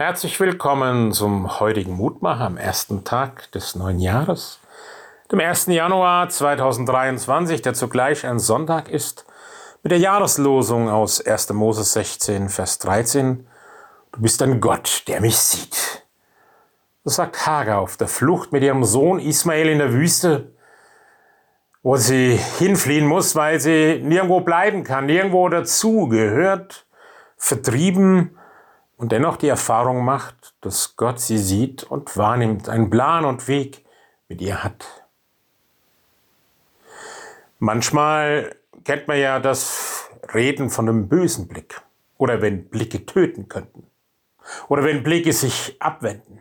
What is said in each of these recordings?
Herzlich willkommen zum heutigen Mutmacher am ersten Tag des neuen Jahres, dem 1. Januar 2023, der zugleich ein Sonntag ist, mit der Jahreslosung aus 1. Mose 16, Vers 13. Du bist ein Gott, der mich sieht. Das sagt Hagar auf der Flucht mit ihrem Sohn Ismael in der Wüste, wo sie hinfliehen muss, weil sie nirgendwo bleiben kann, nirgendwo dazugehört, vertrieben, und dennoch die Erfahrung macht, dass Gott sie sieht und wahrnimmt, einen Plan und Weg mit ihr hat. Manchmal kennt man ja das Reden von einem bösen Blick oder wenn Blicke töten könnten oder wenn Blicke sich abwenden.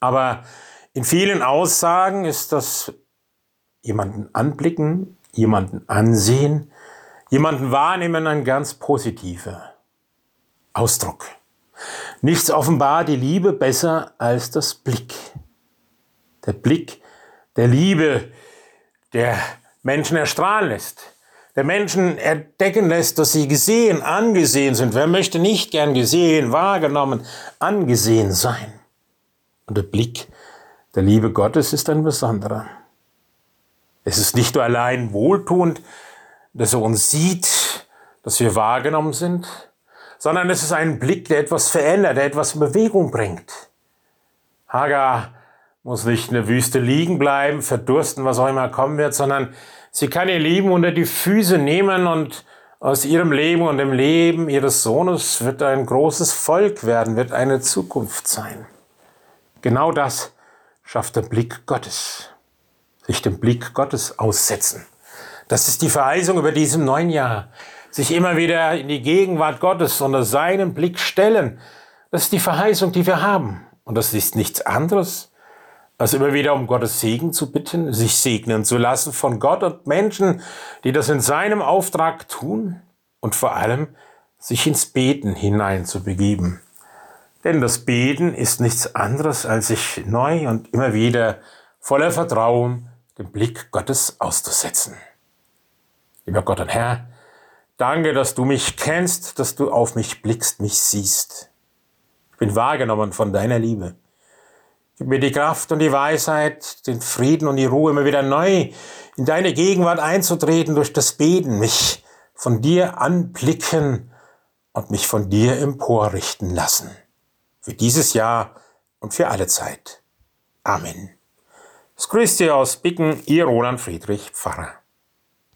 Aber in vielen Aussagen ist das jemanden anblicken, jemanden ansehen, jemanden wahrnehmen ein ganz positiver Ausdruck. Nichts offenbart die Liebe besser als das Blick. Der Blick der Liebe, der Menschen erstrahlen lässt, der Menschen entdecken lässt, dass sie gesehen, angesehen sind. Wer möchte nicht gern gesehen, wahrgenommen, angesehen sein? Und der Blick der Liebe Gottes ist ein besonderer. Es ist nicht nur allein wohltuend, dass er uns sieht, dass wir wahrgenommen sind, sondern es ist ein Blick, der etwas verändert, der etwas in Bewegung bringt. Hagar muss nicht in der Wüste liegen bleiben, verdursten, was auch immer kommen wird, sondern sie kann ihr Leben unter die Füße nehmen und aus ihrem Leben und dem Leben ihres Sohnes wird ein großes Volk werden, wird eine Zukunft sein. Genau das schafft der Blick Gottes. Sich dem Blick Gottes aussetzen. Das ist die Verheißung über diesem neuen Jahr sich immer wieder in die Gegenwart Gottes unter seinen Blick stellen. Das ist die Verheißung, die wir haben. Und das ist nichts anderes, als immer wieder um Gottes Segen zu bitten, sich segnen zu lassen von Gott und Menschen, die das in seinem Auftrag tun und vor allem sich ins Beten hineinzubegeben. Denn das Beten ist nichts anderes, als sich neu und immer wieder voller Vertrauen dem Blick Gottes auszusetzen. Lieber Gott und Herr, Danke, dass du mich kennst, dass du auf mich blickst, mich siehst. Ich bin wahrgenommen von deiner Liebe. Gib mir die Kraft und die Weisheit, den Frieden und die Ruhe, immer wieder neu in deine Gegenwart einzutreten durch das Beten, mich von dir anblicken und mich von dir emporrichten lassen. Für dieses Jahr und für alle Zeit. Amen. Es grüßt dir aus Bicken, ihr Roland Friedrich Pfarrer.